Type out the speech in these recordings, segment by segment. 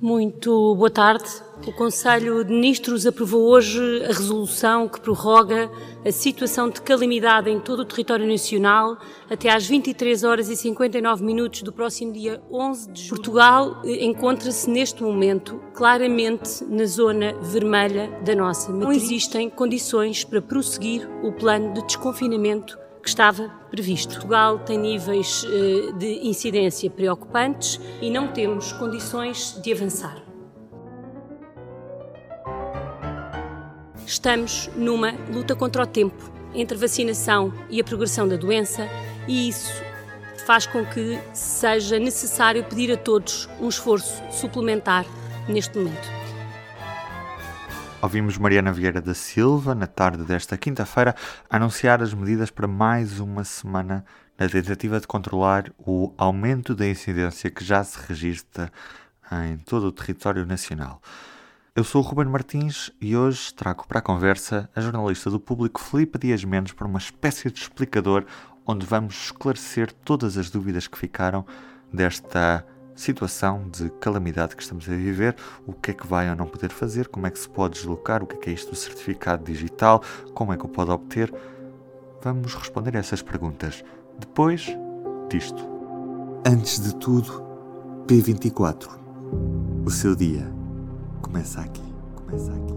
Muito boa tarde. O Conselho de Ministros aprovou hoje a resolução que prorroga a situação de calamidade em todo o território nacional até às 23 horas e 59 minutos do próximo dia 11 de julho. Portugal eh, encontra-se neste momento claramente na zona vermelha da nossa matriz. Não existem condições para prosseguir o plano de desconfinamento que estava previsto. Portugal tem níveis eh, de incidência preocupantes e não temos condições de avançar. Estamos numa luta contra o tempo entre a vacinação e a progressão da doença e isso faz com que seja necessário pedir a todos um esforço suplementar neste momento. Ouvimos Mariana Vieira da Silva, na tarde desta quinta-feira, anunciar as medidas para mais uma semana na tentativa de controlar o aumento da incidência que já se registra em todo o território nacional. Eu sou o Ruben Martins e hoje trago para a conversa a jornalista do público Filipe Dias Mendes para uma espécie de explicador onde vamos esclarecer todas as dúvidas que ficaram desta situação de calamidade que estamos a viver, o que é que vai ou não poder fazer, como é que se pode deslocar, o que é que é isto do certificado digital, como é que o pode obter. Vamos responder a essas perguntas depois disto. Antes de tudo, P24. O seu dia começa aqui. Começa aqui.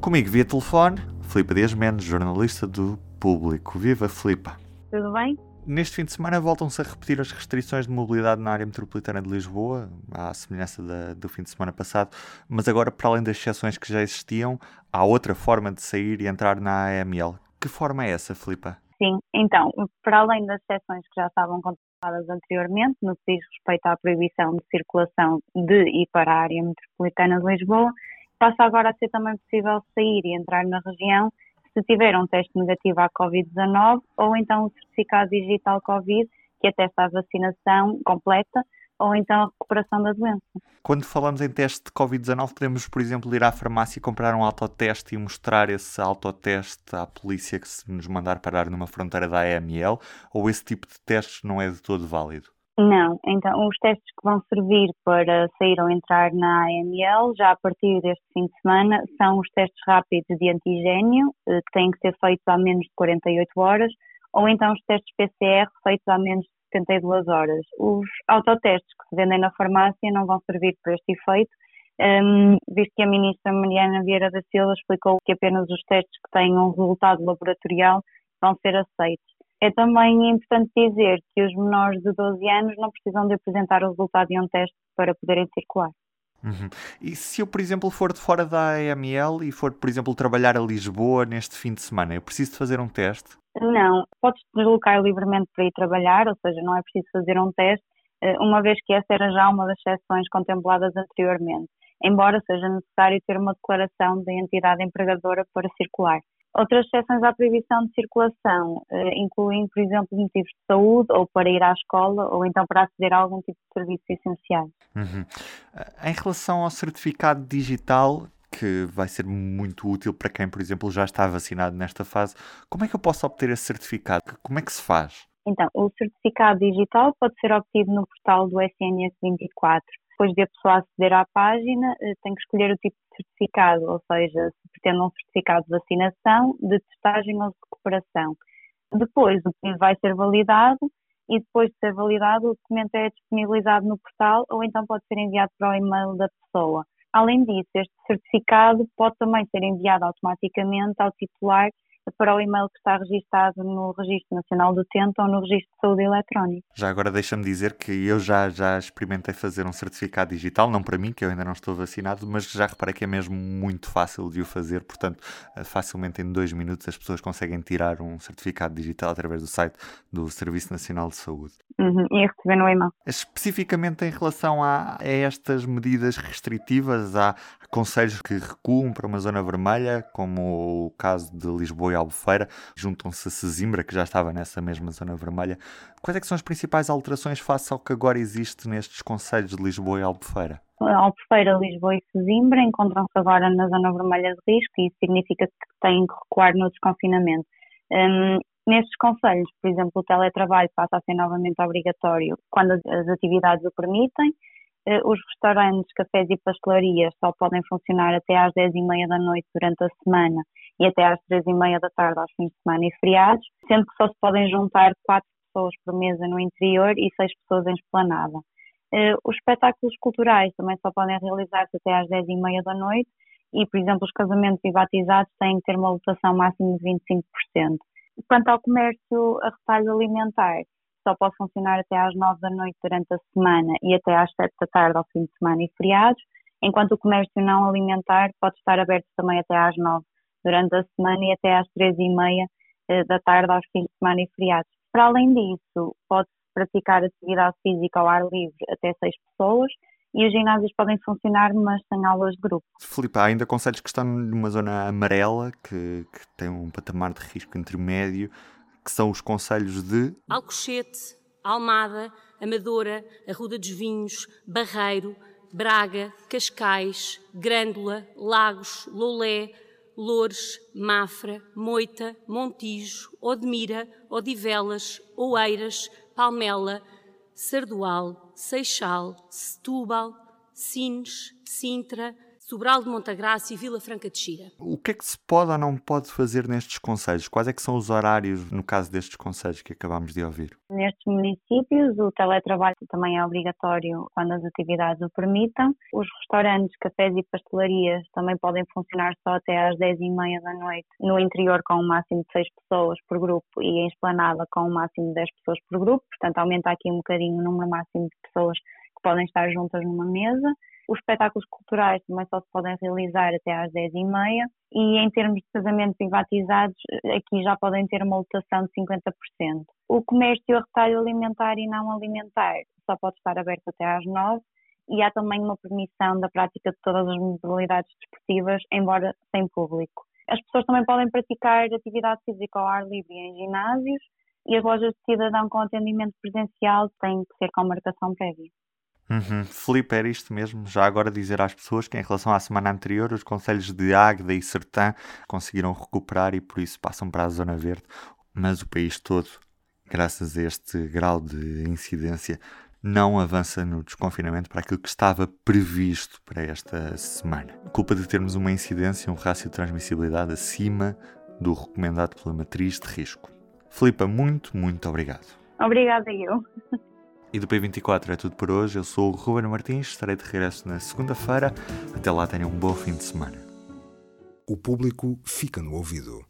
Comigo via telefone, Filipe Dias Mendes, jornalista do Público. Viva, Filipe! Tudo bem? Neste fim de semana voltam-se a repetir as restrições de mobilidade na área metropolitana de Lisboa, à semelhança da, do fim de semana passado, mas agora, para além das exceções que já existiam, há outra forma de sair e entrar na AML. Que forma é essa, Filipa? Sim, então, para além das exceções que já estavam contempladas anteriormente, no que diz respeito à proibição de circulação de e para a área metropolitana de Lisboa, passa agora a ser também possível sair e entrar na região se tiver um teste negativo à Covid-19 ou então o certificado digital Covid que atesta a vacinação completa ou então a recuperação da doença. Quando falamos em teste de Covid-19, podemos, por exemplo, ir à farmácia comprar um autoteste e mostrar esse autoteste à polícia que se nos mandar parar numa fronteira da AML, ou esse tipo de testes não é de todo válido? Não, então os testes que vão servir para sair ou entrar na AML, já a partir deste fim de semana, são os testes rápidos de antigênio, eh, que têm que ser feitos há menos de 48 horas, ou então os testes PCR feitos há menos de 72 horas. Os autotestes que se vendem na farmácia não vão servir para este efeito, um, visto que a ministra Mariana Vieira da Silva explicou que apenas os testes que tenham resultado laboratorial vão ser aceitos. É também importante dizer que os menores de 12 anos não precisam de apresentar o resultado de um teste para poderem circular. Uhum. E se eu, por exemplo, for de fora da AML e for, por exemplo, trabalhar a Lisboa neste fim de semana, eu preciso de fazer um teste? Não, podes deslocar livremente para ir trabalhar, ou seja, não é preciso fazer um teste, eh, uma vez que essa era já uma das exceções contempladas anteriormente, embora seja necessário ter uma declaração da entidade empregadora para circular. Outras exceções à proibição de circulação eh, incluem, por exemplo, motivos de saúde ou para ir à escola ou então para aceder a algum tipo de serviços essenciais. Uhum. Em relação ao certificado digital, que vai ser muito útil para quem, por exemplo, já está vacinado nesta fase, como é que eu posso obter esse certificado? Como é que se faz? Então, o certificado digital pode ser obtido no portal do SNS 24 depois de a pessoa aceder à página, eh, tem que escolher o tipo de certificado, ou seja, se pretende um certificado de vacinação, de testagem ou de recuperação. Depois, o pedido vai ser validado e depois de ser validado, o documento é disponibilizado no portal ou então pode ser enviado para o e-mail da pessoa. Além disso, este certificado pode também ser enviado automaticamente ao titular para o e-mail que está registado no Registro Nacional do Utente ou no Registro de Saúde Eletrónico. Já agora deixa-me dizer que eu já, já experimentei fazer um certificado digital, não para mim, que eu ainda não estou vacinado, mas já reparei que é mesmo muito fácil de o fazer, portanto, eh, facilmente em dois minutos as pessoas conseguem tirar um certificado digital através do site do Serviço Nacional de Saúde. Uhum, e receber no e-mail. Especificamente em relação a, a estas medidas restritivas, há conselhos que recuam para uma zona vermelha, como o caso de Lisboa e Albufeira, juntam-se a Sesimbra, que já estava nessa mesma zona vermelha. Quais é são as principais alterações face ao que agora existe nestes conselhos de Lisboa e Albufeira? Albufeira, Lisboa e Sesimbra encontram-se agora na zona vermelha de risco e isso significa que têm que recuar no desconfinamento. Um, nestes conselhos, por exemplo, o teletrabalho passa a ser novamente obrigatório quando as atividades o permitem, Eh, os restaurantes, cafés e pastelarias só podem funcionar até às 10h30 da noite durante a semana e até às 3h30 da tarde aos fins de semana e feriados, sendo que só se podem juntar quatro pessoas por mesa no interior e seis pessoas em esplanada. Eh, os espetáculos culturais também só podem realizar-se até às 10h30 da noite e, por exemplo, os casamentos e batizados têm que ter uma lotação máxima de 25%. Quanto ao comércio a retalho alimentar, só pode funcionar até às 9 da noite durante a semana e até às 7 da tarde ao fim de semana e feriados, enquanto o comércio não alimentar pode estar aberto também até às 9 durante a semana e até às 3 e meia eh, da tarde aos fins de semana e feriados. Para além disso, pode praticar atividade física ao ar livre até 6 pessoas e os ginásios podem funcionar, mas sem aulas de grupo. Filipe, há ainda conselhos que estão numa zona amarela, que, que tem um patamar de risco intermédio, que são os conselhos de Alcochete, Almada, Amadora, Arruda dos Vinhos, Barreiro, Braga, Cascais, Grândola, Lagos, Loulé, Loures, Mafra, Moita, Montijo, Odmira, Odivelas, Oeiras, Palmela, Sardual, Seixal, Setúbal, Sines, Sintra, Sobral de Montagraça e Vila Franca de Xira. O que é que se pode ou não pode fazer nestes conselhos? Quais é que são os horários, no caso destes conselhos que acabámos de ouvir? Nestes municípios, o teletrabalho também é obrigatório quando as atividades o permitam. Os restaurantes, cafés e pastelarias também podem funcionar só até às 10h30 da noite, no interior com um máximo de 6 pessoas por grupo e em esplanada com um máximo de 10 pessoas por grupo. Portanto, aumenta aqui um bocadinho o número máximo de pessoas que podem estar juntas numa mesa. Os espetáculos culturais também só se podem realizar até às 10h30 e em termos de casamentos batizados, aqui já podem ter uma lotação de 50%. O comércio a retalho alimentar e não alimentar só pode estar aberto até às 9 e há também uma permissão da prática de todas as modalidades desportivas, embora sem público. As pessoas também podem praticar atividade física ao ar livre em ginásios e as lojas de cidadão com atendimento presencial têm que ser com marcação prévia. Uhum. Filipe, era isto mesmo. Já agora dizer às pessoas que, em relação à semana anterior, os conselhos de Águeda e Sertã conseguiram recuperar e por isso passam para a Zona Verde. Mas o país todo, graças a este grau de incidência, não avança no desconfinamento para aquilo que estava previsto para esta semana. Culpa de termos uma incidência, um rácio de transmissibilidade acima do recomendado pela matriz de risco. Filipa, muito, muito obrigado. Obrigada eu. E do P24 é tudo por hoje. Eu sou o Ruben Martins, estarei de regresso na segunda-feira. Até lá, tenham um bom fim de semana. O público fica no ouvido.